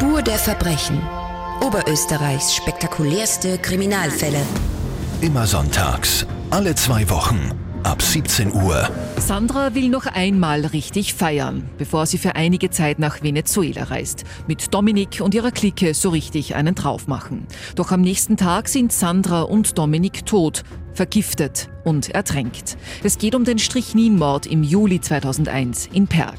Spur der Verbrechen. Oberösterreichs spektakulärste Kriminalfälle. Immer sonntags, alle zwei Wochen, ab 17 Uhr. Sandra will noch einmal richtig feiern, bevor sie für einige Zeit nach Venezuela reist. Mit Dominik und ihrer Clique so richtig einen drauf machen. Doch am nächsten Tag sind Sandra und Dominik tot, vergiftet und ertränkt. Es geht um den Strichnin-Mord im Juli 2001 in Perg.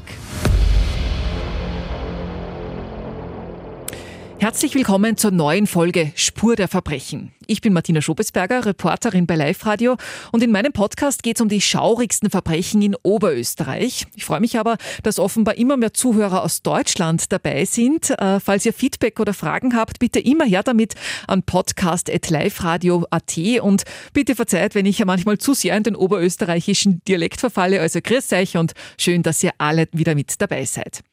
Herzlich willkommen zur neuen Folge Spur der Verbrechen. Ich bin Martina Schobesberger, Reporterin bei Live Radio und in meinem Podcast geht es um die schaurigsten Verbrechen in Oberösterreich. Ich freue mich aber, dass offenbar immer mehr Zuhörer aus Deutschland dabei sind. Äh, falls ihr Feedback oder Fragen habt, bitte immer her damit an podcast.liveradio.at und bitte verzeiht, wenn ich manchmal zu sehr in den oberösterreichischen Dialekt verfalle. Also grüß euch und schön, dass ihr alle wieder mit dabei seid.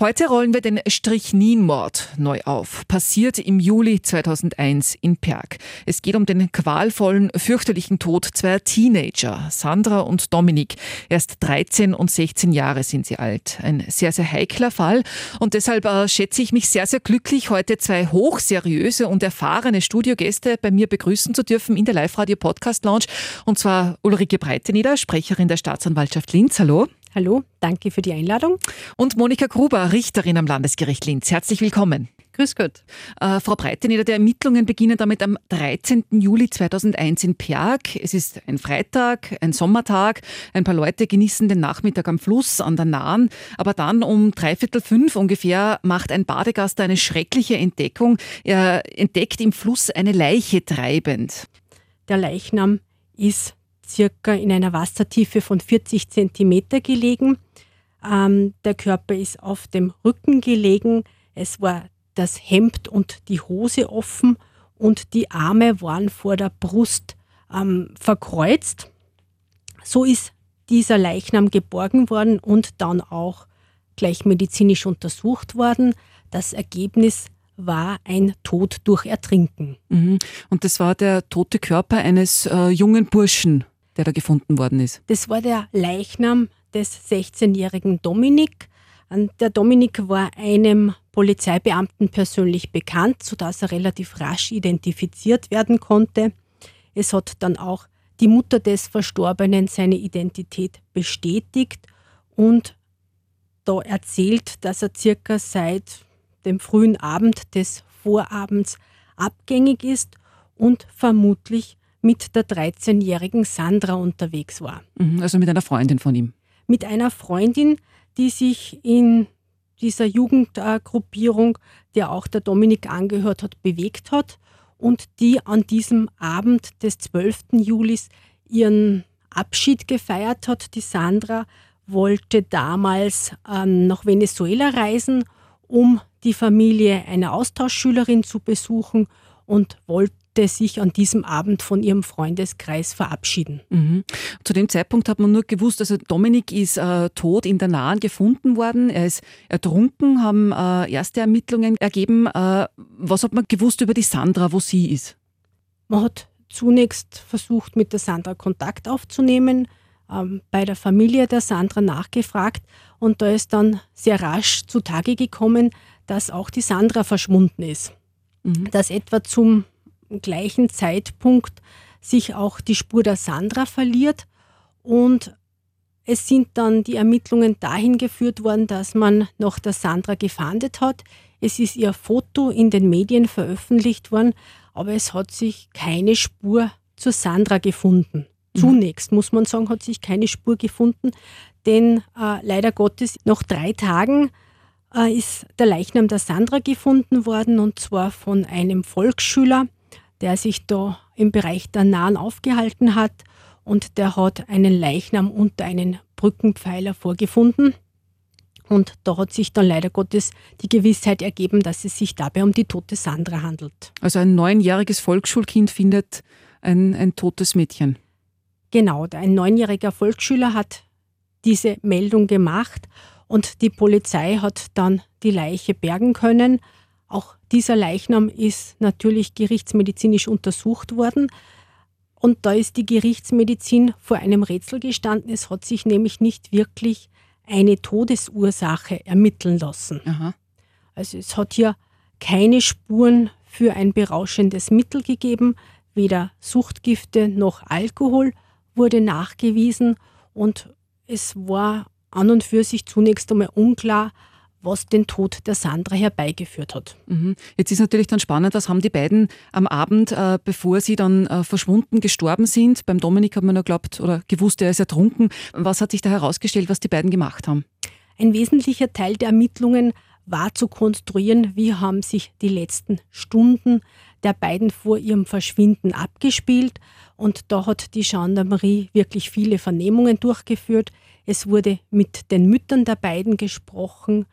Heute rollen wir den Strichnin-Mord neu auf. Passiert im Juli 2001 in Perg. Es geht um den qualvollen, fürchterlichen Tod zweier Teenager, Sandra und Dominik. Erst 13 und 16 Jahre sind sie alt. Ein sehr, sehr heikler Fall. Und deshalb äh, schätze ich mich sehr, sehr glücklich, heute zwei hochseriöse und erfahrene Studiogäste bei mir begrüßen zu dürfen in der Live-Radio-Podcast-Lounge. Und zwar Ulrike Breiteneder, Sprecherin der Staatsanwaltschaft Linz. Hallo. Hallo, danke für die Einladung. Und Monika Gruber, Richterin am Landesgericht Linz. Herzlich willkommen. Grüß Gott. Äh, Frau Breiteneder, die Ermittlungen beginnen damit am 13. Juli 2001 in Perg. Es ist ein Freitag, ein Sommertag. Ein paar Leute genießen den Nachmittag am Fluss an der Nahen. Aber dann um dreiviertel fünf ungefähr macht ein Badegast eine schreckliche Entdeckung. Er entdeckt im Fluss eine Leiche treibend. Der Leichnam ist circa in einer Wassertiefe von 40 Zentimeter gelegen. Ähm, der Körper ist auf dem Rücken gelegen. Es war das Hemd und die Hose offen und die Arme waren vor der Brust ähm, verkreuzt. So ist dieser Leichnam geborgen worden und dann auch gleich medizinisch untersucht worden. Das Ergebnis war ein Tod durch Ertrinken. Mhm. Und das war der tote Körper eines äh, jungen Burschen, der da gefunden worden ist. Das war der Leichnam des 16-jährigen Dominik. Der Dominik war einem Polizeibeamten persönlich bekannt, sodass er relativ rasch identifiziert werden konnte. Es hat dann auch die Mutter des Verstorbenen seine Identität bestätigt und da erzählt, dass er circa seit dem frühen Abend des Vorabends abgängig ist und vermutlich mit der 13-jährigen Sandra unterwegs war. Mhm, also mit einer Freundin von ihm. Mit einer Freundin, die sich in dieser Jugendgruppierung, der auch der Dominik angehört hat, bewegt hat und die an diesem Abend des 12. Julis ihren Abschied gefeiert hat. Die Sandra wollte damals ähm, nach Venezuela reisen, um die Familie einer Austauschschülerin zu besuchen und wollte sich an diesem Abend von ihrem Freundeskreis verabschieden. Mhm. Zu dem Zeitpunkt hat man nur gewusst, also Dominik ist äh, tot in der Nahen gefunden worden, er ist ertrunken, haben äh, erste Ermittlungen ergeben. Äh, was hat man gewusst über die Sandra, wo sie ist? Man hat zunächst versucht, mit der Sandra Kontakt aufzunehmen, ähm, bei der Familie der Sandra nachgefragt und da ist dann sehr rasch zutage gekommen, dass auch die Sandra verschwunden ist. Mhm. Dass etwa zum gleichen Zeitpunkt sich auch die Spur der Sandra verliert und es sind dann die Ermittlungen dahin geführt worden, dass man nach der Sandra gefahndet hat. Es ist ihr Foto in den Medien veröffentlicht worden, aber es hat sich keine Spur zur Sandra gefunden. Mhm. Zunächst muss man sagen, hat sich keine Spur gefunden, denn äh, leider Gottes nach drei Tagen äh, ist der Leichnam der Sandra gefunden worden und zwar von einem Volksschüler, der sich da im Bereich der Nahen aufgehalten hat und der hat einen Leichnam unter einen Brückenpfeiler vorgefunden. Und da hat sich dann leider Gottes die Gewissheit ergeben, dass es sich dabei um die tote Sandra handelt. Also ein neunjähriges Volksschulkind findet ein, ein totes Mädchen. Genau, ein neunjähriger Volksschüler hat diese Meldung gemacht und die Polizei hat dann die Leiche bergen können. Auch dieser Leichnam ist natürlich gerichtsmedizinisch untersucht worden. Und da ist die Gerichtsmedizin vor einem Rätsel gestanden. Es hat sich nämlich nicht wirklich eine Todesursache ermitteln lassen. Aha. Also es hat hier keine Spuren für ein berauschendes Mittel gegeben, weder Suchtgifte noch Alkohol wurde nachgewiesen und es war an und für sich zunächst einmal unklar, was den Tod der Sandra herbeigeführt hat. Mhm. Jetzt ist natürlich dann spannend, was haben die beiden am Abend, äh, bevor sie dann äh, verschwunden, gestorben sind? Beim Dominik hat man nur glaubt oder gewusst, er ist ertrunken. Was hat sich da herausgestellt, was die beiden gemacht haben? Ein wesentlicher Teil der Ermittlungen war zu konstruieren, wie haben sich die letzten Stunden der beiden vor ihrem Verschwinden abgespielt. Und da hat die Gendarmerie wirklich viele Vernehmungen durchgeführt. Es wurde mit den Müttern der beiden gesprochen,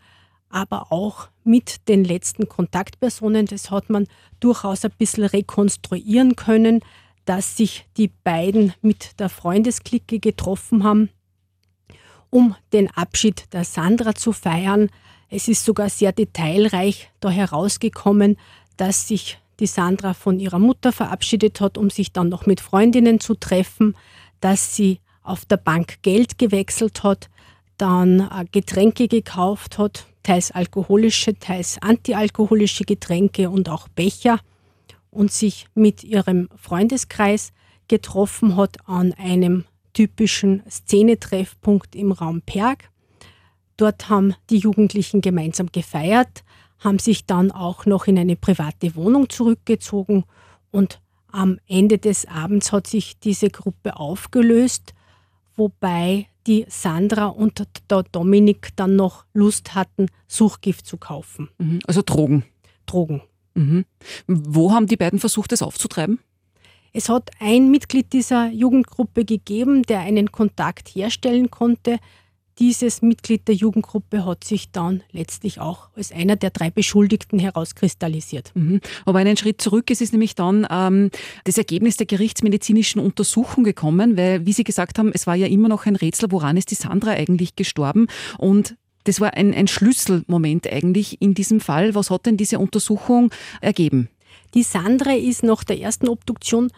aber auch mit den letzten Kontaktpersonen. Das hat man durchaus ein bisschen rekonstruieren können, dass sich die beiden mit der Freundesklicke getroffen haben, um den Abschied der Sandra zu feiern. Es ist sogar sehr detailreich da herausgekommen, dass sich die Sandra von ihrer Mutter verabschiedet hat, um sich dann noch mit Freundinnen zu treffen, dass sie auf der Bank Geld gewechselt hat, dann äh, Getränke gekauft hat, teils alkoholische, teils antialkoholische Getränke und auch Becher und sich mit ihrem Freundeskreis getroffen hat an einem typischen Szenetreffpunkt im Raum Perg. Dort haben die Jugendlichen gemeinsam gefeiert, haben sich dann auch noch in eine private Wohnung zurückgezogen und am Ende des Abends hat sich diese Gruppe aufgelöst, wobei die Sandra und der Dominik dann noch Lust hatten, Suchgift zu kaufen. Mhm. Also Drogen. Drogen. Mhm. Wo haben die beiden versucht, das aufzutreiben? Es hat ein Mitglied dieser Jugendgruppe gegeben, der einen Kontakt herstellen konnte dieses Mitglied der Jugendgruppe hat sich dann letztlich auch als einer der drei Beschuldigten herauskristallisiert. Mhm. Aber einen Schritt zurück ist es nämlich dann ähm, das Ergebnis der gerichtsmedizinischen Untersuchung gekommen, weil, wie Sie gesagt haben, es war ja immer noch ein Rätsel, woran ist die Sandra eigentlich gestorben und das war ein, ein Schlüsselmoment eigentlich in diesem Fall. Was hat denn diese Untersuchung ergeben? Die Sandra ist nach der ersten Obduktion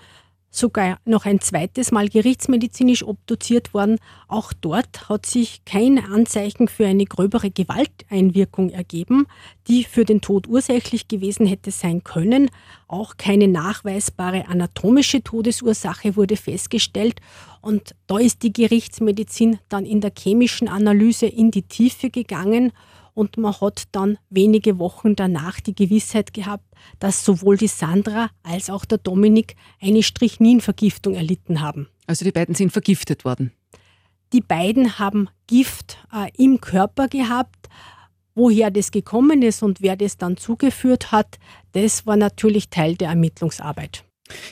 sogar noch ein zweites Mal gerichtsmedizinisch obduziert worden. Auch dort hat sich kein Anzeichen für eine gröbere Gewalteinwirkung ergeben, die für den Tod ursächlich gewesen hätte sein können. Auch keine nachweisbare anatomische Todesursache wurde festgestellt. Und da ist die Gerichtsmedizin dann in der chemischen Analyse in die Tiefe gegangen und man hat dann wenige Wochen danach die Gewissheit gehabt, dass sowohl die Sandra als auch der Dominik eine Strichninvergiftung erlitten haben. Also die beiden sind vergiftet worden. Die beiden haben Gift äh, im Körper gehabt. Woher das gekommen ist und wer das dann zugeführt hat, das war natürlich Teil der Ermittlungsarbeit.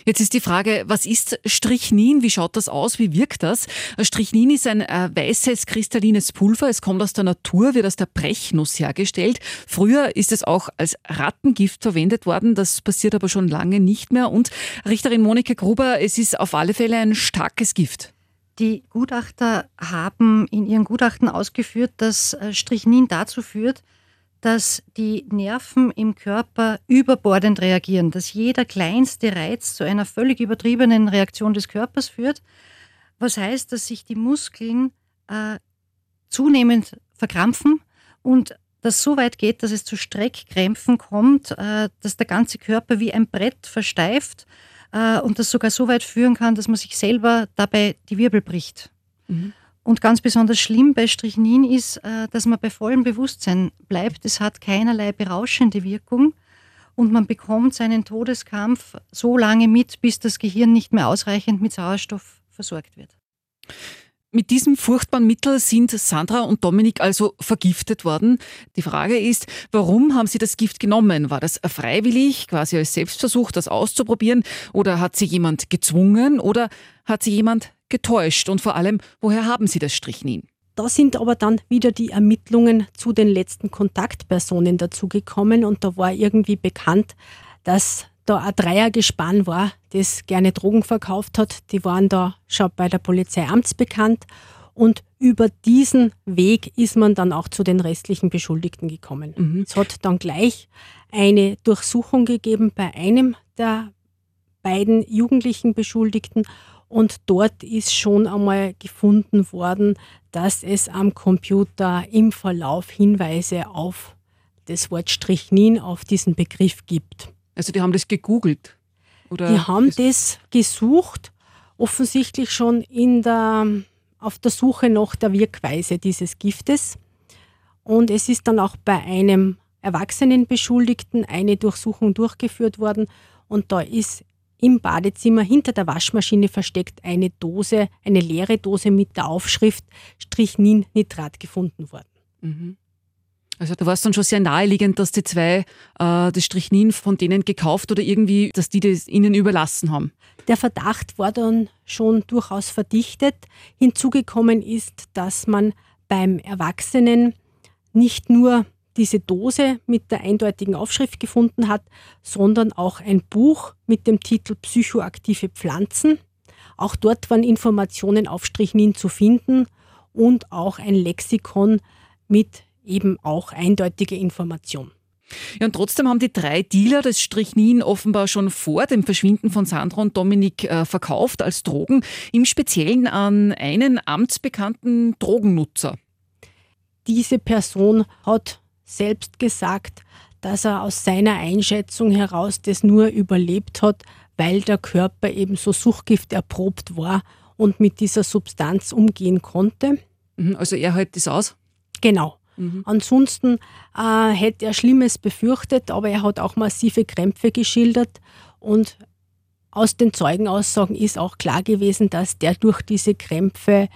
Jetzt ist die Frage, was ist Strychnin? Wie schaut das aus? Wie wirkt das? Strychnin ist ein äh, weißes kristallines Pulver. Es kommt aus der Natur, wird aus der Brechnuss hergestellt. Früher ist es auch als Rattengift verwendet worden. Das passiert aber schon lange nicht mehr. Und Richterin Monika Gruber, es ist auf alle Fälle ein starkes Gift. Die Gutachter haben in ihren Gutachten ausgeführt, dass äh, Strychnin dazu führt, dass die Nerven im Körper überbordend reagieren, dass jeder kleinste Reiz zu einer völlig übertriebenen Reaktion des Körpers führt, was heißt, dass sich die Muskeln äh, zunehmend verkrampfen und das so weit geht, dass es zu Streckkrämpfen kommt, äh, dass der ganze Körper wie ein Brett versteift äh, und das sogar so weit führen kann, dass man sich selber dabei die Wirbel bricht. Mhm. Und ganz besonders schlimm bei Strychnin ist, äh, dass man bei vollem Bewusstsein bleibt. Es hat keinerlei berauschende Wirkung und man bekommt seinen Todeskampf so lange mit, bis das Gehirn nicht mehr ausreichend mit Sauerstoff versorgt wird. Mit diesem furchtbaren Mittel sind Sandra und Dominik also vergiftet worden. Die Frage ist, warum haben sie das Gift genommen? War das freiwillig, quasi als Selbstversuch, das auszuprobieren? Oder hat sie jemand gezwungen? Oder hat sie jemand getäuscht? Und vor allem, woher haben Sie das Strichnin? Da sind aber dann wieder die Ermittlungen zu den letzten Kontaktpersonen dazugekommen und da war irgendwie bekannt, dass da ein Dreiergespann war, das gerne Drogen verkauft hat. Die waren da schon bei der Polizei amtsbekannt und über diesen Weg ist man dann auch zu den restlichen Beschuldigten gekommen. Mhm. Es hat dann gleich eine Durchsuchung gegeben bei einem der beiden jugendlichen Beschuldigten und dort ist schon einmal gefunden worden, dass es am Computer im Verlauf Hinweise auf das Wort Strichnin auf diesen Begriff gibt. Also die haben das gegoogelt? Oder die haben das gesucht, offensichtlich schon in der, auf der Suche nach der Wirkweise dieses Giftes. Und es ist dann auch bei einem Erwachsenenbeschuldigten eine Durchsuchung durchgeführt worden und da ist im Badezimmer hinter der Waschmaschine versteckt eine Dose, eine leere Dose mit der Aufschrift Strichnin-Nitrat gefunden worden. Mhm. Also da war es dann schon sehr naheliegend, dass die zwei äh, das Strichnin von denen gekauft oder irgendwie, dass die das ihnen überlassen haben. Der Verdacht war dann schon durchaus verdichtet. Hinzugekommen ist, dass man beim Erwachsenen nicht nur diese Dose mit der eindeutigen Aufschrift gefunden hat, sondern auch ein Buch mit dem Titel Psychoaktive Pflanzen. Auch dort waren Informationen auf Strichnin zu finden und auch ein Lexikon mit eben auch eindeutiger Information. Ja, und trotzdem haben die drei Dealer das Strichnin offenbar schon vor dem Verschwinden von Sandra und Dominik äh, verkauft als Drogen, im Speziellen an einen amtsbekannten Drogennutzer. Diese Person hat selbst gesagt, dass er aus seiner Einschätzung heraus das nur überlebt hat, weil der Körper eben so Suchtgift erprobt war und mit dieser Substanz umgehen konnte. Mhm, also er hält das aus? Genau. Mhm. Ansonsten äh, hätte er Schlimmes befürchtet, aber er hat auch massive Krämpfe geschildert und aus den Zeugenaussagen ist auch klar gewesen, dass der durch diese Krämpfe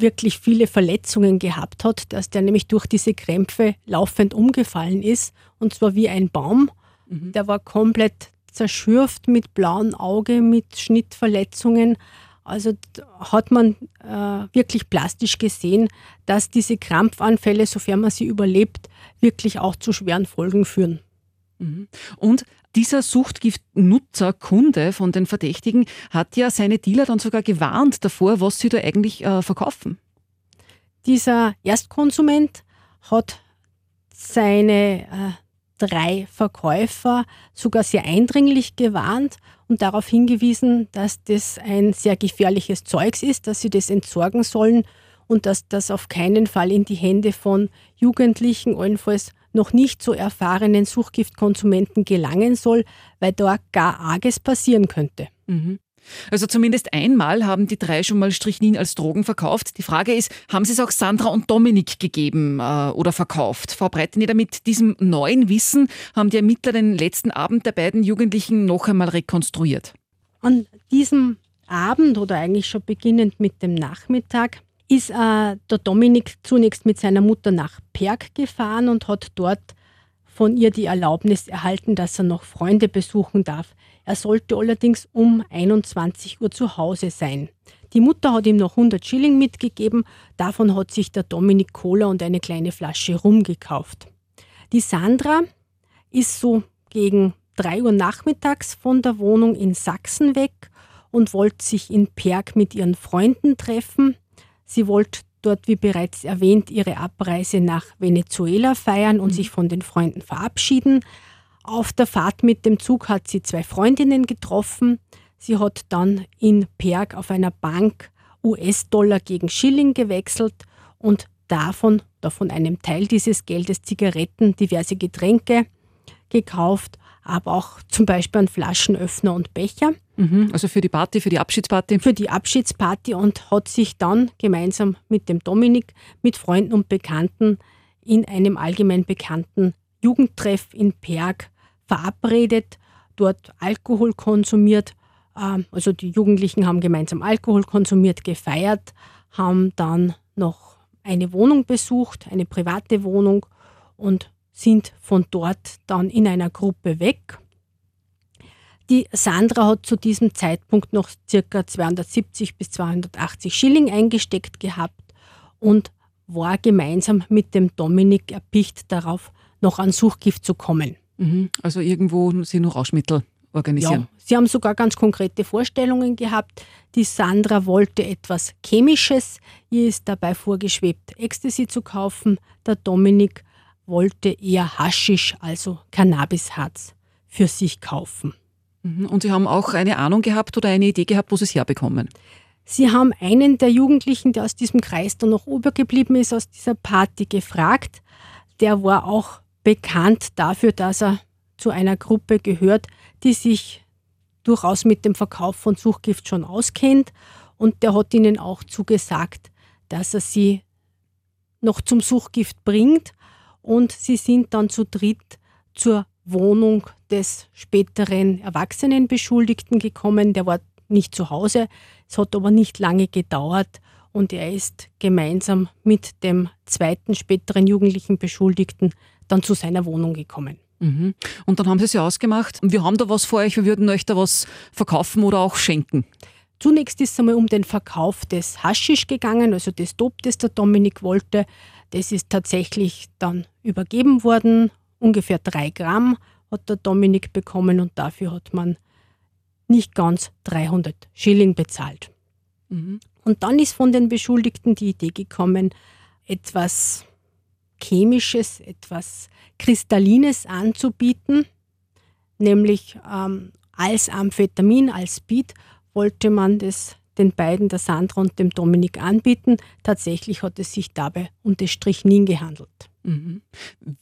wirklich viele Verletzungen gehabt hat, dass der nämlich durch diese Krämpfe laufend umgefallen ist und zwar wie ein Baum. Mhm. Der war komplett zerschürft mit blauem Auge, mit Schnittverletzungen. Also hat man äh, wirklich plastisch gesehen, dass diese Krampfanfälle, sofern man sie überlebt, wirklich auch zu schweren Folgen führen. Mhm. Und dieser Suchtgiftnutzer, Kunde von den Verdächtigen, hat ja seine Dealer dann sogar gewarnt davor, was sie da eigentlich äh, verkaufen. Dieser Erstkonsument hat seine äh, drei Verkäufer sogar sehr eindringlich gewarnt und darauf hingewiesen, dass das ein sehr gefährliches Zeugs ist, dass sie das entsorgen sollen und dass das auf keinen Fall in die Hände von Jugendlichen, allenfalls noch nicht so erfahrenen Suchgiftkonsumenten gelangen soll, weil da gar Arges passieren könnte. Mhm. Also zumindest einmal haben die drei schon mal Strichnin als Drogen verkauft. Die Frage ist, haben sie es auch Sandra und Dominik gegeben äh, oder verkauft? Frau Breiteneder, mit diesem neuen Wissen haben die Ermittler den letzten Abend der beiden Jugendlichen noch einmal rekonstruiert. An diesem Abend oder eigentlich schon beginnend mit dem Nachmittag ist äh, der Dominik zunächst mit seiner Mutter nach Perg gefahren und hat dort von ihr die Erlaubnis erhalten, dass er noch Freunde besuchen darf. Er sollte allerdings um 21 Uhr zu Hause sein. Die Mutter hat ihm noch 100 Schilling mitgegeben, davon hat sich der Dominik Cola und eine kleine Flasche Rum gekauft. Die Sandra ist so gegen 3 Uhr nachmittags von der Wohnung in Sachsen weg und wollte sich in Perg mit ihren Freunden treffen. Sie wollte dort, wie bereits erwähnt, ihre Abreise nach Venezuela feiern und mhm. sich von den Freunden verabschieden. Auf der Fahrt mit dem Zug hat sie zwei Freundinnen getroffen. Sie hat dann in Perg auf einer Bank US-Dollar gegen Schilling gewechselt und davon, davon einem Teil dieses Geldes Zigaretten, diverse Getränke gekauft aber auch zum Beispiel einen Flaschenöffner und Becher. Mhm, also für die Party, für die Abschiedsparty? Für die Abschiedsparty und hat sich dann gemeinsam mit dem Dominik, mit Freunden und Bekannten in einem allgemein bekannten Jugendtreff in Perg verabredet, dort Alkohol konsumiert. Ähm, also die Jugendlichen haben gemeinsam Alkohol konsumiert, gefeiert, haben dann noch eine Wohnung besucht, eine private Wohnung und sind von dort dann in einer Gruppe weg. Die Sandra hat zu diesem Zeitpunkt noch ca. 270 bis 280 Schilling eingesteckt gehabt und war gemeinsam mit dem Dominik erpicht darauf, noch an Suchgift zu kommen. Mhm. Also irgendwo sie noch Rauschmittel organisieren. Ja, sie haben sogar ganz konkrete Vorstellungen gehabt. Die Sandra wollte etwas Chemisches. Ihr ist dabei vorgeschwebt, Ecstasy zu kaufen. Der Dominik wollte eher Haschisch, also Cannabisharz, für sich kaufen. Mhm. Und Sie haben auch eine Ahnung gehabt oder eine Idee gehabt, wo Sie es herbekommen? Sie haben einen der Jugendlichen, der aus diesem Kreis dann noch übergeblieben ist, aus dieser Party gefragt. Der war auch bekannt dafür, dass er zu einer Gruppe gehört, die sich durchaus mit dem Verkauf von Suchgift schon auskennt. Und der hat ihnen auch zugesagt, dass er sie noch zum Suchgift bringt. Und sie sind dann zu dritt zur Wohnung des späteren Erwachsenenbeschuldigten gekommen. Der war nicht zu Hause. Es hat aber nicht lange gedauert und er ist gemeinsam mit dem zweiten späteren jugendlichen Beschuldigten dann zu seiner Wohnung gekommen. Mhm. Und dann haben Sie es ja ausgemacht. Wir haben da was vor euch, wir würden euch da was verkaufen oder auch schenken. Zunächst ist es einmal um den Verkauf des Haschisch gegangen, also des Dope, das der Dominik wollte. Das ist tatsächlich dann übergeben worden. Ungefähr drei Gramm hat der Dominik bekommen und dafür hat man nicht ganz 300 Schilling bezahlt. Mhm. Und dann ist von den Beschuldigten die Idee gekommen, etwas Chemisches, etwas Kristallines anzubieten, nämlich ähm, als Amphetamin, als Speed wollte man das den beiden, der Sandra und dem Dominik, anbieten. Tatsächlich hat es sich dabei um das Strychnin gehandelt.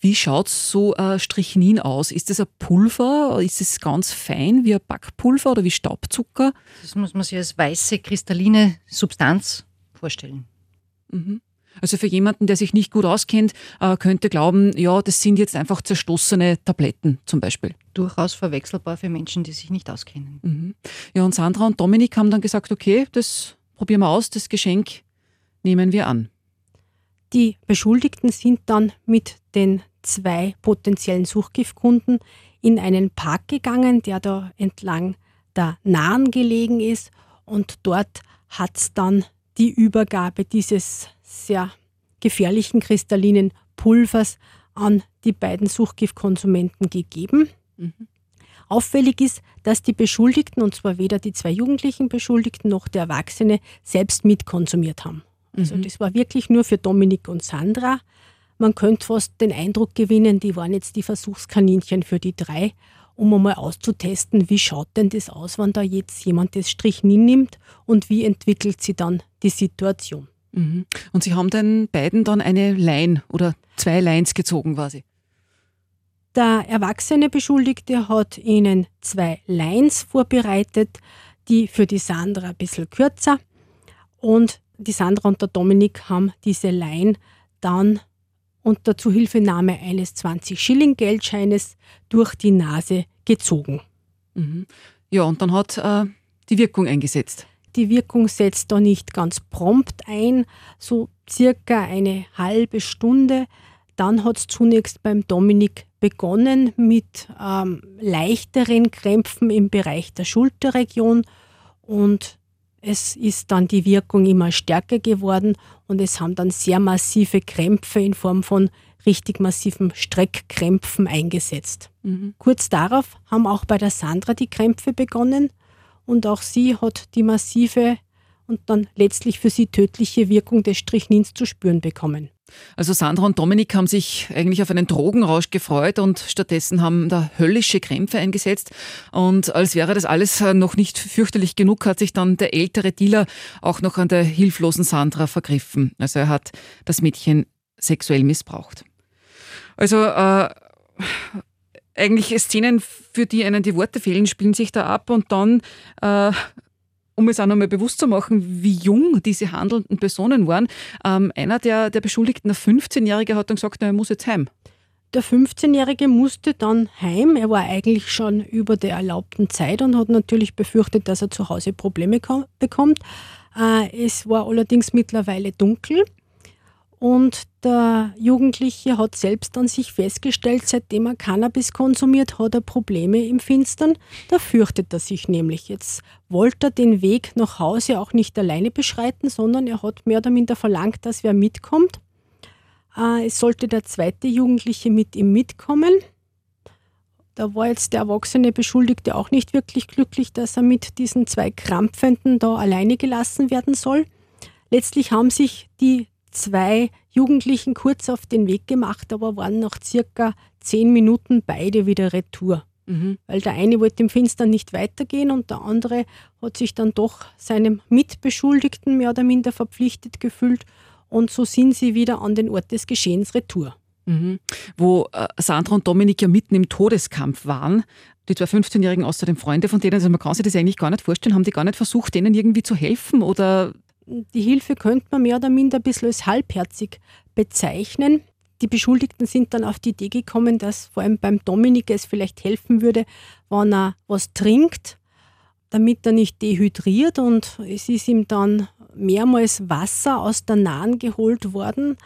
Wie schaut so ein Strychnin aus? Ist das ein Pulver? Ist es ganz fein wie ein Backpulver oder wie Staubzucker? Das muss man sich als weiße, kristalline Substanz vorstellen. Mhm. Also für jemanden, der sich nicht gut auskennt, äh, könnte glauben, ja, das sind jetzt einfach zerstoßene Tabletten zum Beispiel. Durchaus verwechselbar für Menschen, die sich nicht auskennen. Mhm. Ja, und Sandra und Dominik haben dann gesagt, okay, das probieren wir aus, das Geschenk nehmen wir an. Die Beschuldigten sind dann mit den zwei potenziellen Suchgiftkunden in einen Park gegangen, der da entlang der Nahen gelegen ist. Und dort hat es dann die Übergabe dieses sehr gefährlichen kristallinen Pulvers an die beiden Suchgiftkonsumenten gegeben. Mhm. Auffällig ist, dass die Beschuldigten, und zwar weder die zwei jugendlichen Beschuldigten noch der Erwachsene, selbst mitkonsumiert haben. Also mhm. das war wirklich nur für Dominik und Sandra. Man könnte fast den Eindruck gewinnen, die waren jetzt die Versuchskaninchen für die drei, um einmal auszutesten, wie schaut denn das aus, wenn da jetzt jemand das Strichnin nimmt und wie entwickelt sich dann die Situation. Mhm. Und Sie haben den beiden dann eine Line oder zwei Lines gezogen quasi. Der erwachsene Beschuldigte hat ihnen zwei Lines vorbereitet, die für die Sandra ein bisschen kürzer. Und die Sandra und der Dominik haben diese Line dann unter Zuhilfenahme eines 20-Schilling-Geldscheines durch die Nase gezogen. Mhm. Ja, und dann hat äh, die Wirkung eingesetzt. Die Wirkung setzt da nicht ganz prompt ein, so circa eine halbe Stunde. Dann hat es zunächst beim Dominik begonnen mit ähm, leichteren Krämpfen im Bereich der Schulterregion und es ist dann die Wirkung immer stärker geworden und es haben dann sehr massive Krämpfe in Form von richtig massiven Streckkrämpfen eingesetzt. Mhm. Kurz darauf haben auch bei der Sandra die Krämpfe begonnen und auch sie hat die massive und dann letztlich für sie tödliche Wirkung des Strichnins zu spüren bekommen. Also Sandra und Dominik haben sich eigentlich auf einen Drogenrausch gefreut und stattdessen haben da höllische Krämpfe eingesetzt. Und als wäre das alles noch nicht fürchterlich genug, hat sich dann der ältere Dealer auch noch an der hilflosen Sandra vergriffen. Also er hat das Mädchen sexuell missbraucht. Also äh, eigentlich Szenen, für die einen die Worte fehlen, spielen sich da ab und dann, äh, um es auch nochmal bewusst zu machen, wie jung diese handelnden Personen waren. Ähm, einer der, der Beschuldigten, der 15-Jährige, hat dann gesagt, er muss jetzt heim. Der 15-Jährige musste dann heim. Er war eigentlich schon über der erlaubten Zeit und hat natürlich befürchtet, dass er zu Hause Probleme bekommt. Äh, es war allerdings mittlerweile dunkel und der Jugendliche hat selbst an sich festgestellt, seitdem er Cannabis konsumiert, hat er Probleme im Finstern. Da fürchtet er sich nämlich. Jetzt wollte er den Weg nach Hause auch nicht alleine beschreiten, sondern er hat mehr oder minder verlangt, dass wer mitkommt. Äh, es sollte der zweite Jugendliche mit ihm mitkommen. Da war jetzt der erwachsene Beschuldigte auch nicht wirklich glücklich, dass er mit diesen zwei Krampfenden da alleine gelassen werden soll. Letztlich haben sich die zwei Jugendlichen kurz auf den Weg gemacht, aber waren nach circa zehn Minuten beide wieder retour. Mhm. Weil der eine wollte im Finstern nicht weitergehen und der andere hat sich dann doch seinem Mitbeschuldigten mehr oder minder verpflichtet gefühlt und so sind sie wieder an den Ort des Geschehens retour. Mhm. Wo äh, Sandra und Dominik ja mitten im Todeskampf waren. Die zwei 15-Jährigen außerdem Freunde von denen, also man kann sich das eigentlich gar nicht vorstellen, haben die gar nicht versucht, denen irgendwie zu helfen oder? Die Hilfe könnte man mehr oder minder ein bisschen als halbherzig bezeichnen. Die Beschuldigten sind dann auf die Idee gekommen, dass vor allem beim Dominik es vielleicht helfen würde, wenn er was trinkt, damit er nicht dehydriert. Und es ist ihm dann mehrmals Wasser aus der Nahen geholt worden.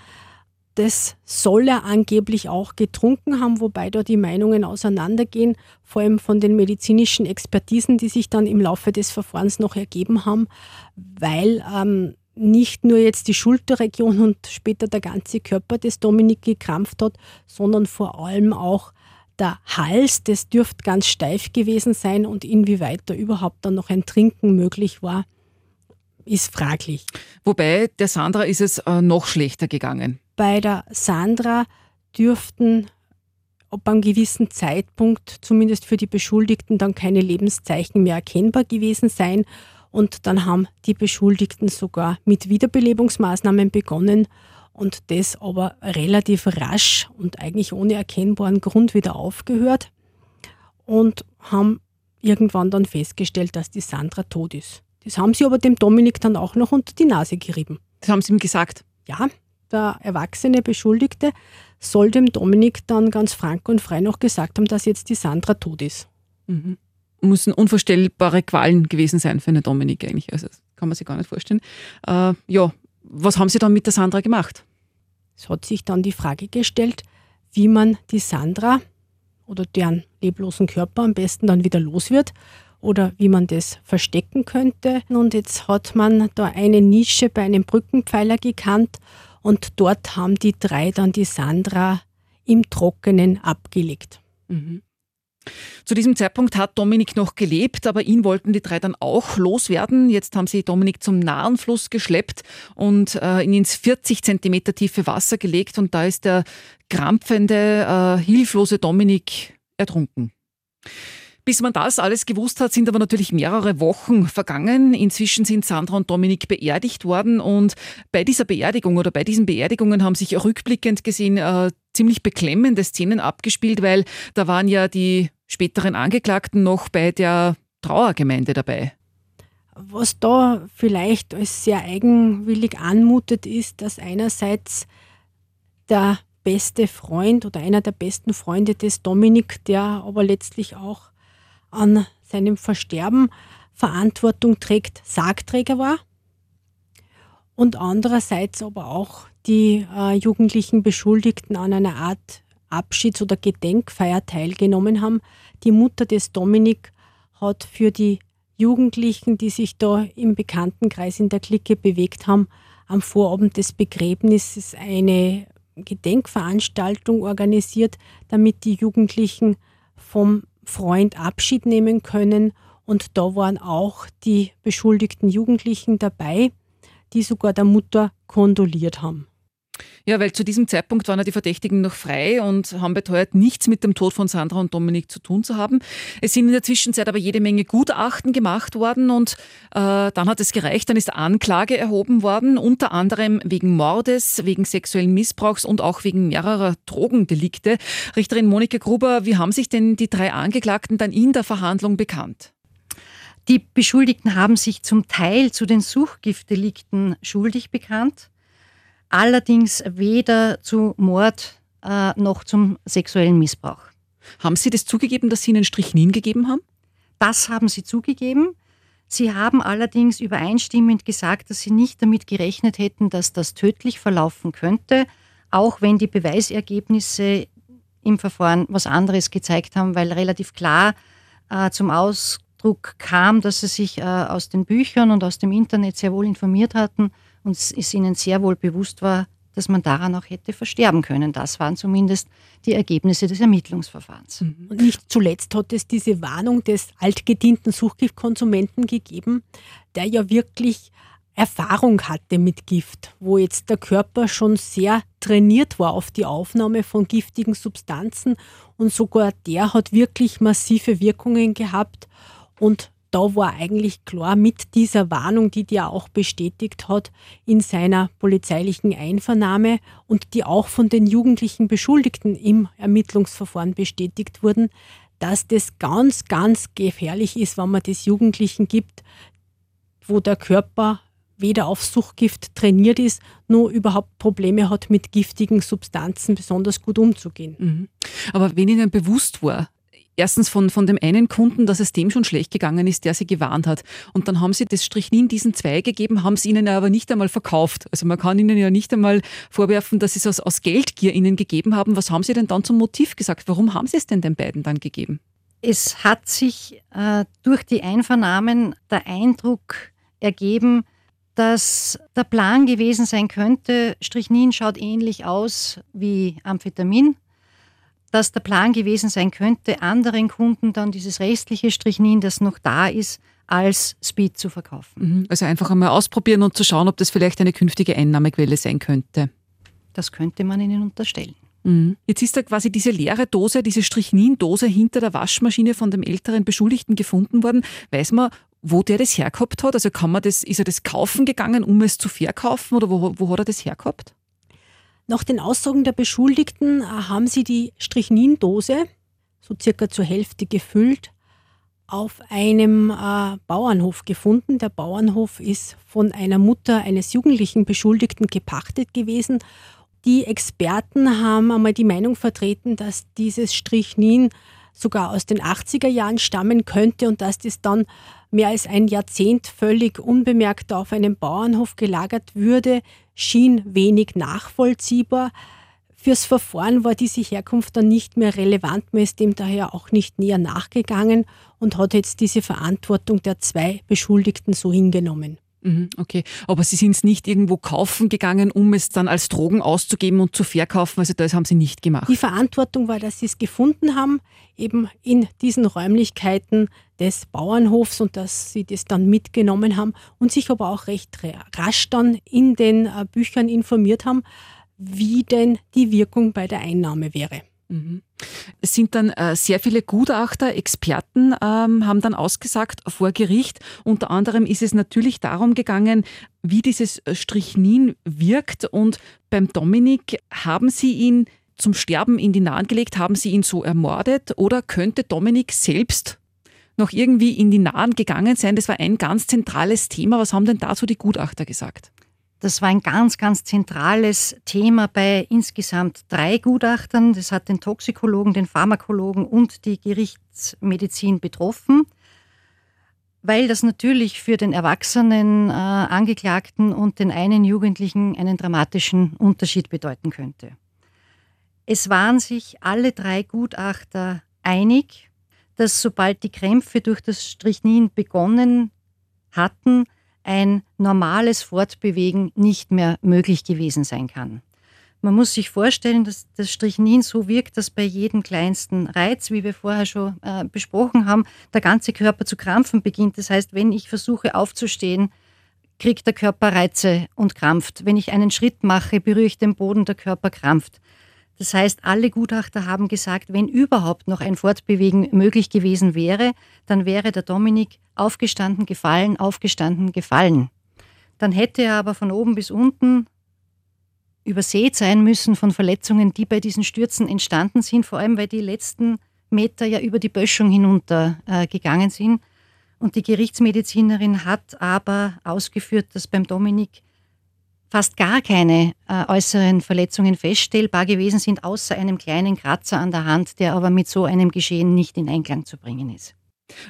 Das soll er angeblich auch getrunken haben, wobei da die Meinungen auseinandergehen, vor allem von den medizinischen Expertisen, die sich dann im Laufe des Verfahrens noch ergeben haben, weil ähm, nicht nur jetzt die Schulterregion und später der ganze Körper des Dominik gekrampft hat, sondern vor allem auch der Hals, das dürfte ganz steif gewesen sein und inwieweit da überhaupt dann noch ein Trinken möglich war, ist fraglich. Wobei der Sandra ist es äh, noch schlechter gegangen. Bei der Sandra dürften ab einem gewissen Zeitpunkt, zumindest für die Beschuldigten, dann keine Lebenszeichen mehr erkennbar gewesen sein. Und dann haben die Beschuldigten sogar mit Wiederbelebungsmaßnahmen begonnen und das aber relativ rasch und eigentlich ohne erkennbaren Grund wieder aufgehört und haben irgendwann dann festgestellt, dass die Sandra tot ist. Das haben sie aber dem Dominik dann auch noch unter die Nase gerieben. Das haben sie ihm gesagt? Ja, der erwachsene Beschuldigte soll dem Dominik dann ganz frank und frei noch gesagt haben, dass jetzt die Sandra tot ist. Mhm. Müssen unvorstellbare Qualen gewesen sein für eine Dominik eigentlich. Also das kann man sich gar nicht vorstellen. Äh, ja, was haben Sie dann mit der Sandra gemacht? Es hat sich dann die Frage gestellt, wie man die Sandra oder deren leblosen Körper am besten dann wieder los wird oder wie man das verstecken könnte. Und jetzt hat man da eine Nische bei einem Brückenpfeiler gekannt und dort haben die drei dann die Sandra im Trockenen abgelegt. Mhm. Zu diesem Zeitpunkt hat Dominik noch gelebt, aber ihn wollten die drei dann auch loswerden. Jetzt haben sie Dominik zum nahen Fluss geschleppt und äh, ihn ins 40 Zentimeter tiefe Wasser gelegt und da ist der krampfende, äh, hilflose Dominik ertrunken. Bis man das alles gewusst hat, sind aber natürlich mehrere Wochen vergangen. Inzwischen sind Sandra und Dominik beerdigt worden und bei dieser Beerdigung oder bei diesen Beerdigungen haben sich rückblickend gesehen äh, ziemlich beklemmende Szenen abgespielt, weil da waren ja die späteren Angeklagten noch bei der Trauergemeinde dabei. Was da vielleicht als sehr eigenwillig anmutet, ist, dass einerseits der beste Freund oder einer der besten Freunde des Dominik, der aber letztlich auch an seinem Versterben Verantwortung trägt, Sargträger war und andererseits aber auch die äh, jugendlichen Beschuldigten an einer Art Abschieds- oder Gedenkfeier teilgenommen haben. Die Mutter des Dominik hat für die Jugendlichen, die sich da im Bekanntenkreis in der Clique bewegt haben, am Vorabend des Begräbnisses eine Gedenkveranstaltung organisiert, damit die Jugendlichen vom Freund Abschied nehmen können. Und da waren auch die beschuldigten Jugendlichen dabei, die sogar der Mutter kondoliert haben. Ja, weil zu diesem Zeitpunkt waren ja die Verdächtigen noch frei und haben beteuert, nichts mit dem Tod von Sandra und Dominik zu tun zu haben. Es sind in der Zwischenzeit aber jede Menge Gutachten gemacht worden und äh, dann hat es gereicht, dann ist Anklage erhoben worden, unter anderem wegen Mordes, wegen sexuellen Missbrauchs und auch wegen mehrerer Drogendelikte. Richterin Monika Gruber, wie haben sich denn die drei Angeklagten dann in der Verhandlung bekannt? Die Beschuldigten haben sich zum Teil zu den Suchgiftdelikten schuldig bekannt allerdings weder zu Mord äh, noch zum sexuellen Missbrauch. Haben Sie das zugegeben, dass Sie Ihnen Strichnin gegeben haben? Das haben Sie zugegeben. Sie haben allerdings übereinstimmend gesagt, dass Sie nicht damit gerechnet hätten, dass das tödlich verlaufen könnte, auch wenn die Beweisergebnisse im Verfahren was anderes gezeigt haben, weil relativ klar äh, zum Ausdruck kam, dass Sie sich äh, aus den Büchern und aus dem Internet sehr wohl informiert hatten und es ihnen sehr wohl bewusst war, dass man daran auch hätte versterben können. Das waren zumindest die Ergebnisse des Ermittlungsverfahrens. Und nicht zuletzt hat es diese Warnung des altgedienten Suchtgiftkonsumenten gegeben, der ja wirklich Erfahrung hatte mit Gift, wo jetzt der Körper schon sehr trainiert war auf die Aufnahme von giftigen Substanzen und sogar der hat wirklich massive Wirkungen gehabt und da war eigentlich klar mit dieser Warnung, die der auch bestätigt hat in seiner polizeilichen Einvernahme und die auch von den jugendlichen Beschuldigten im Ermittlungsverfahren bestätigt wurden, dass das ganz, ganz gefährlich ist, wenn man das Jugendlichen gibt, wo der Körper weder auf Suchtgift trainiert ist, noch überhaupt Probleme hat, mit giftigen Substanzen besonders gut umzugehen. Mhm. Aber wenn Ihnen bewusst war, erstens von, von dem einen Kunden, dass es dem schon schlecht gegangen ist, der sie gewarnt hat. Und dann haben sie das Strichnin diesen zwei gegeben, haben es ihnen aber nicht einmal verkauft. Also man kann ihnen ja nicht einmal vorwerfen, dass sie es aus, aus Geldgier ihnen gegeben haben. Was haben sie denn dann zum Motiv gesagt? Warum haben sie es denn den beiden dann gegeben? Es hat sich äh, durch die Einvernahmen der Eindruck ergeben, dass der Plan gewesen sein könnte, Strichnin schaut ähnlich aus wie Amphetamin dass der Plan gewesen sein könnte, anderen Kunden dann dieses restliche Strichnin, das noch da ist, als Speed zu verkaufen. Mhm. Also einfach einmal ausprobieren und zu schauen, ob das vielleicht eine künftige Einnahmequelle sein könnte. Das könnte man ihnen unterstellen. Mhm. Jetzt ist da quasi diese leere Dose, diese Strichnin-Dose hinter der Waschmaschine von dem älteren Beschuldigten gefunden worden. Weiß man, wo der das hergehabt hat? Also kann man das, ist er das kaufen gegangen, um es zu verkaufen oder wo, wo hat er das hergehabt? Nach den Aussagen der Beschuldigten äh, haben sie die Strychnindose, so circa zur Hälfte gefüllt, auf einem äh, Bauernhof gefunden. Der Bauernhof ist von einer Mutter eines jugendlichen Beschuldigten gepachtet gewesen. Die Experten haben einmal die Meinung vertreten, dass dieses Strychnin sogar aus den 80er Jahren stammen könnte und dass das dann mehr als ein Jahrzehnt völlig unbemerkt auf einem Bauernhof gelagert würde, schien wenig nachvollziehbar. Fürs Verfahren war diese Herkunft dann nicht mehr relevant, man ist dem daher auch nicht näher nachgegangen und hat jetzt diese Verantwortung der zwei Beschuldigten so hingenommen. Mhm, okay, aber Sie sind es nicht irgendwo kaufen gegangen, um es dann als Drogen auszugeben und zu verkaufen. Also das haben Sie nicht gemacht. Die Verantwortung war, dass Sie es gefunden haben, eben in diesen Räumlichkeiten des Bauernhofs und dass Sie das dann mitgenommen haben und sich aber auch recht rasch dann in den äh, Büchern informiert haben, wie denn die Wirkung bei der Einnahme wäre. Mhm. Es sind dann äh, sehr viele Gutachter, Experten ähm, haben dann ausgesagt vor Gericht. Unter anderem ist es natürlich darum gegangen, wie dieses äh, Strichnin wirkt. Und beim Dominik haben Sie ihn zum Sterben in die Nahen gelegt, haben Sie ihn so ermordet oder könnte Dominik selbst noch irgendwie in die Nahen gegangen sein? Das war ein ganz zentrales Thema. Was haben denn dazu die Gutachter gesagt? Das war ein ganz, ganz zentrales Thema bei insgesamt drei Gutachtern. Das hat den Toxikologen, den Pharmakologen und die Gerichtsmedizin betroffen, weil das natürlich für den erwachsenen äh, Angeklagten und den einen Jugendlichen einen dramatischen Unterschied bedeuten könnte. Es waren sich alle drei Gutachter einig, dass sobald die Krämpfe durch das Strichnin begonnen hatten, ein normales Fortbewegen nicht mehr möglich gewesen sein kann. Man muss sich vorstellen, dass das Strichnin so wirkt, dass bei jedem kleinsten Reiz, wie wir vorher schon äh, besprochen haben, der ganze Körper zu krampfen beginnt. Das heißt, wenn ich versuche aufzustehen, kriegt der Körper Reize und krampft. Wenn ich einen Schritt mache, berühre ich den Boden, der Körper krampft. Das heißt, alle Gutachter haben gesagt, wenn überhaupt noch ein Fortbewegen möglich gewesen wäre, dann wäre der Dominik aufgestanden, gefallen, aufgestanden, gefallen. Dann hätte er aber von oben bis unten übersät sein müssen von Verletzungen, die bei diesen Stürzen entstanden sind, vor allem weil die letzten Meter ja über die Böschung hinunter äh, gegangen sind. Und die Gerichtsmedizinerin hat aber ausgeführt, dass beim Dominik fast gar keine äh, äußeren Verletzungen feststellbar gewesen sind, außer einem kleinen Kratzer an der Hand, der aber mit so einem Geschehen nicht in Einklang zu bringen ist.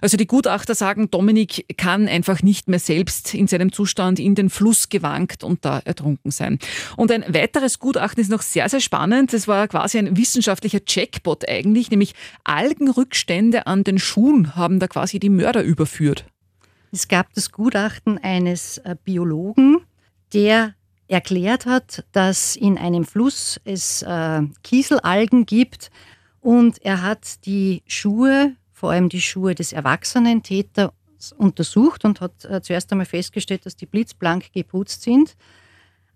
Also die Gutachter sagen, Dominik kann einfach nicht mehr selbst in seinem Zustand in den Fluss gewankt und da ertrunken sein. Und ein weiteres Gutachten ist noch sehr, sehr spannend. Das war quasi ein wissenschaftlicher Checkbot eigentlich, nämlich Algenrückstände an den Schuhen haben da quasi die Mörder überführt. Es gab das Gutachten eines äh, Biologen, der erklärt hat, dass in einem Fluss es äh, Kieselalgen gibt und er hat die Schuhe, vor allem die Schuhe des erwachsenen Täters, untersucht und hat äh, zuerst einmal festgestellt, dass die blitzblank geputzt sind.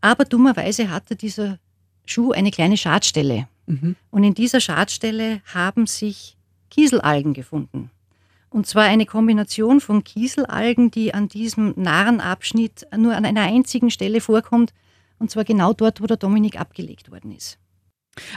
Aber dummerweise hatte dieser Schuh eine kleine Schadstelle. Mhm. Und in dieser Schadstelle haben sich Kieselalgen gefunden. Und zwar eine Kombination von Kieselalgen, die an diesem Narrenabschnitt nur an einer einzigen Stelle vorkommt, und zwar genau dort, wo der Dominik abgelegt worden ist.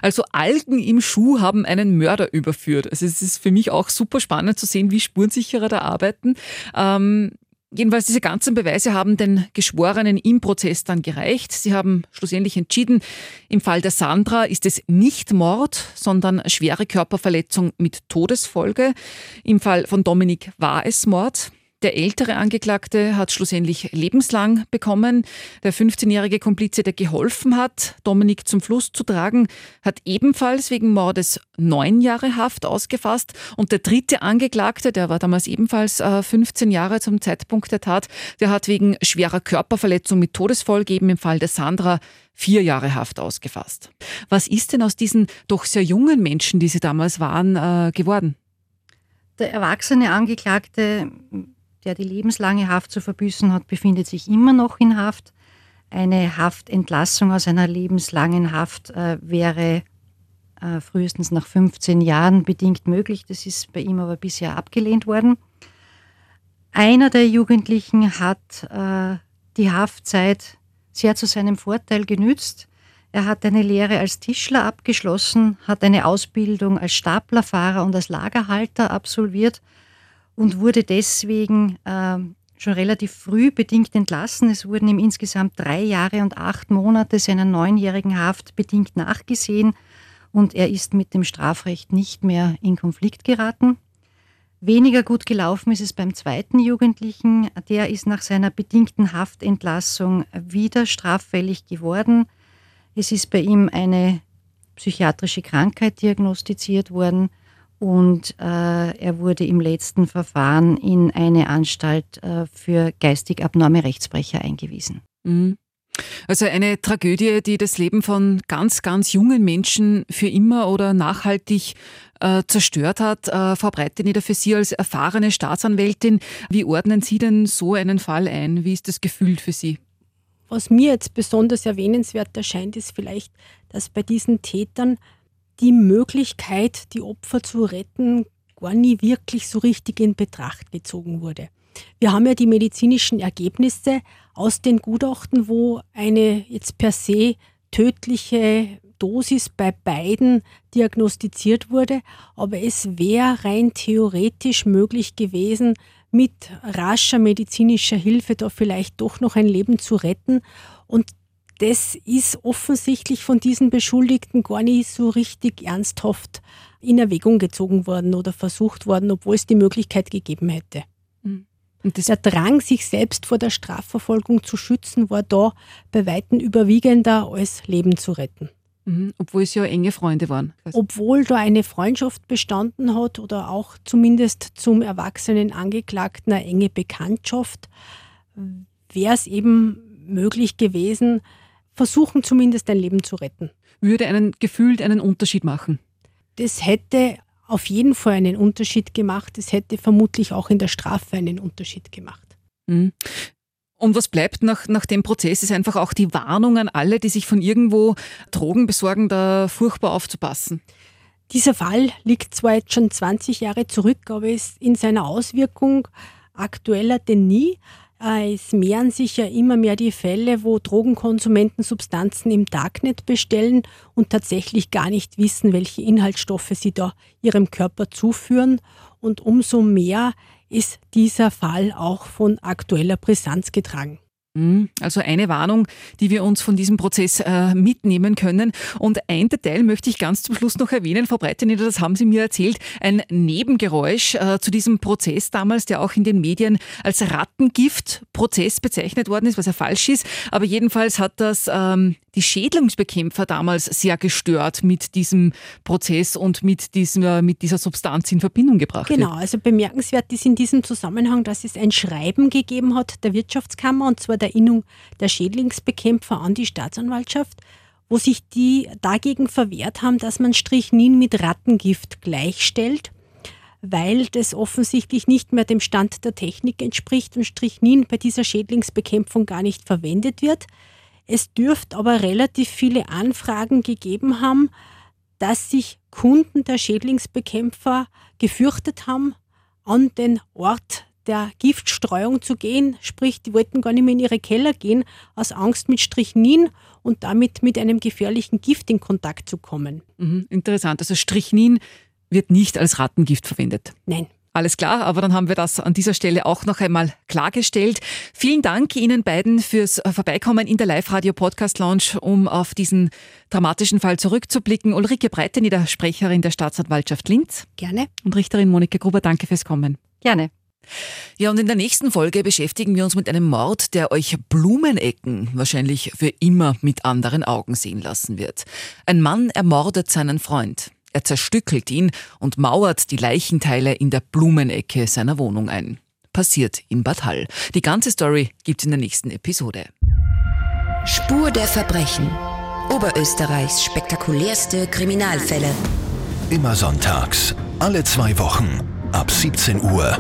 Also Algen im Schuh haben einen Mörder überführt. Also es ist für mich auch super spannend zu sehen, wie spurensicherer da arbeiten. Ähm, Jedenfalls diese ganzen Beweise haben den Geschworenen im Prozess dann gereicht. Sie haben schlussendlich entschieden, im Fall der Sandra ist es nicht Mord, sondern schwere Körperverletzung mit Todesfolge. Im Fall von Dominik war es Mord. Der ältere Angeklagte hat schlussendlich lebenslang bekommen. Der 15-jährige Komplize, der geholfen hat, Dominik zum Fluss zu tragen, hat ebenfalls wegen Mordes neun Jahre Haft ausgefasst. Und der dritte Angeklagte, der war damals ebenfalls 15 äh, Jahre zum Zeitpunkt der Tat, der hat wegen schwerer Körperverletzung mit Todesfolge eben im Fall der Sandra vier Jahre Haft ausgefasst. Was ist denn aus diesen doch sehr jungen Menschen, die sie damals waren, äh, geworden? Der erwachsene Angeklagte der die lebenslange Haft zu verbüßen hat, befindet sich immer noch in Haft. Eine Haftentlassung aus einer lebenslangen Haft äh, wäre äh, frühestens nach 15 Jahren bedingt möglich. Das ist bei ihm aber bisher abgelehnt worden. Einer der Jugendlichen hat äh, die Haftzeit sehr zu seinem Vorteil genützt. Er hat eine Lehre als Tischler abgeschlossen, hat eine Ausbildung als Staplerfahrer und als Lagerhalter absolviert und wurde deswegen äh, schon relativ früh bedingt entlassen. Es wurden ihm insgesamt drei Jahre und acht Monate seiner neunjährigen Haft bedingt nachgesehen und er ist mit dem Strafrecht nicht mehr in Konflikt geraten. Weniger gut gelaufen ist es beim zweiten Jugendlichen. Der ist nach seiner bedingten Haftentlassung wieder straffällig geworden. Es ist bei ihm eine psychiatrische Krankheit diagnostiziert worden und äh, er wurde im letzten Verfahren in eine Anstalt äh, für geistig abnorme Rechtsbrecher eingewiesen. Mhm. Also eine Tragödie, die das Leben von ganz, ganz jungen Menschen für immer oder nachhaltig äh, zerstört hat. Äh, Frau Breitenieder, für Sie als erfahrene Staatsanwältin, wie ordnen Sie denn so einen Fall ein? Wie ist das Gefühl für Sie? Was mir jetzt besonders erwähnenswert erscheint, ist vielleicht, dass bei diesen Tätern die Möglichkeit, die Opfer zu retten, gar nie wirklich so richtig in Betracht gezogen wurde. Wir haben ja die medizinischen Ergebnisse aus den Gutachten, wo eine jetzt per se tödliche Dosis bei beiden diagnostiziert wurde, aber es wäre rein theoretisch möglich gewesen, mit rascher medizinischer Hilfe da vielleicht doch noch ein Leben zu retten. Und das ist offensichtlich von diesen Beschuldigten gar nicht so richtig ernsthaft in Erwägung gezogen worden oder versucht worden, obwohl es die Möglichkeit gegeben hätte. Mhm. Und der Drang, sich selbst vor der Strafverfolgung zu schützen, war da bei Weitem überwiegender, als Leben zu retten. Mhm. Obwohl es ja enge Freunde waren. Obwohl da eine Freundschaft bestanden hat oder auch zumindest zum erwachsenen Angeklagten eine enge Bekanntschaft, wäre es eben möglich gewesen, versuchen zumindest ein Leben zu retten. Würde einen gefühlt einen Unterschied machen? Das hätte auf jeden Fall einen Unterschied gemacht. Es hätte vermutlich auch in der Strafe einen Unterschied gemacht. Mhm. Und was bleibt nach, nach dem Prozess, ist einfach auch die Warnung an alle, die sich von irgendwo Drogen besorgen, da furchtbar aufzupassen. Dieser Fall liegt zwar jetzt schon 20 Jahre zurück, aber ist in seiner Auswirkung aktueller denn nie. Äh, es mehren sich ja immer mehr die Fälle, wo Drogenkonsumenten Substanzen im Darknet bestellen und tatsächlich gar nicht wissen, welche Inhaltsstoffe sie da ihrem Körper zuführen. Und umso mehr ist dieser Fall auch von aktueller Brisanz getragen. Mhm. Also eine Warnung, die wir uns von diesem Prozess äh, mitnehmen können. Und ein Detail möchte ich ganz zum Schluss noch erwähnen, Frau Breiteneder, das haben Sie mir erzählt, ein Nebengeräusch äh, zu diesem Prozess damals, der auch in den Medien als Rattengift-Prozess bezeichnet worden ist, was ja falsch ist. Aber jedenfalls hat das ähm, die Schädlingsbekämpfer damals sehr gestört mit diesem Prozess und mit, diesem, äh, mit dieser Substanz in Verbindung gebracht. Genau, also bemerkenswert ist in diesem Zusammenhang, dass es ein Schreiben gegeben hat der Wirtschaftskammer und zwar der Innung der Schädlingsbekämpfer an die Staatsanwaltschaft, wo sich die dagegen verwehrt haben, dass man Strychnin mit Rattengift gleichstellt weil das offensichtlich nicht mehr dem Stand der Technik entspricht und Strychnin bei dieser Schädlingsbekämpfung gar nicht verwendet wird. Es dürfte aber relativ viele Anfragen gegeben haben, dass sich Kunden der Schädlingsbekämpfer gefürchtet haben, an den Ort der Giftstreuung zu gehen, sprich, die wollten gar nicht mehr in ihre Keller gehen, aus Angst mit Strychnin und damit mit einem gefährlichen Gift in Kontakt zu kommen. Mhm, interessant. Also Strychnin wird nicht als Rattengift verwendet. Nein. Alles klar, aber dann haben wir das an dieser Stelle auch noch einmal klargestellt. Vielen Dank Ihnen beiden fürs Vorbeikommen in der Live-Radio-Podcast-Lounge, um auf diesen dramatischen Fall zurückzublicken. Ulrike Breitenieder, Sprecherin der Staatsanwaltschaft Linz. Gerne. Und Richterin Monika Gruber, danke fürs Kommen. Gerne. Ja, und in der nächsten Folge beschäftigen wir uns mit einem Mord, der euch Blumenecken wahrscheinlich für immer mit anderen Augen sehen lassen wird. Ein Mann ermordet seinen Freund. Er zerstückelt ihn und mauert die Leichenteile in der Blumenecke seiner Wohnung ein. Passiert in Bad Hall. Die ganze Story gibt's in der nächsten Episode. Spur der Verbrechen. Oberösterreichs spektakulärste Kriminalfälle. Immer sonntags, alle zwei Wochen, ab 17 Uhr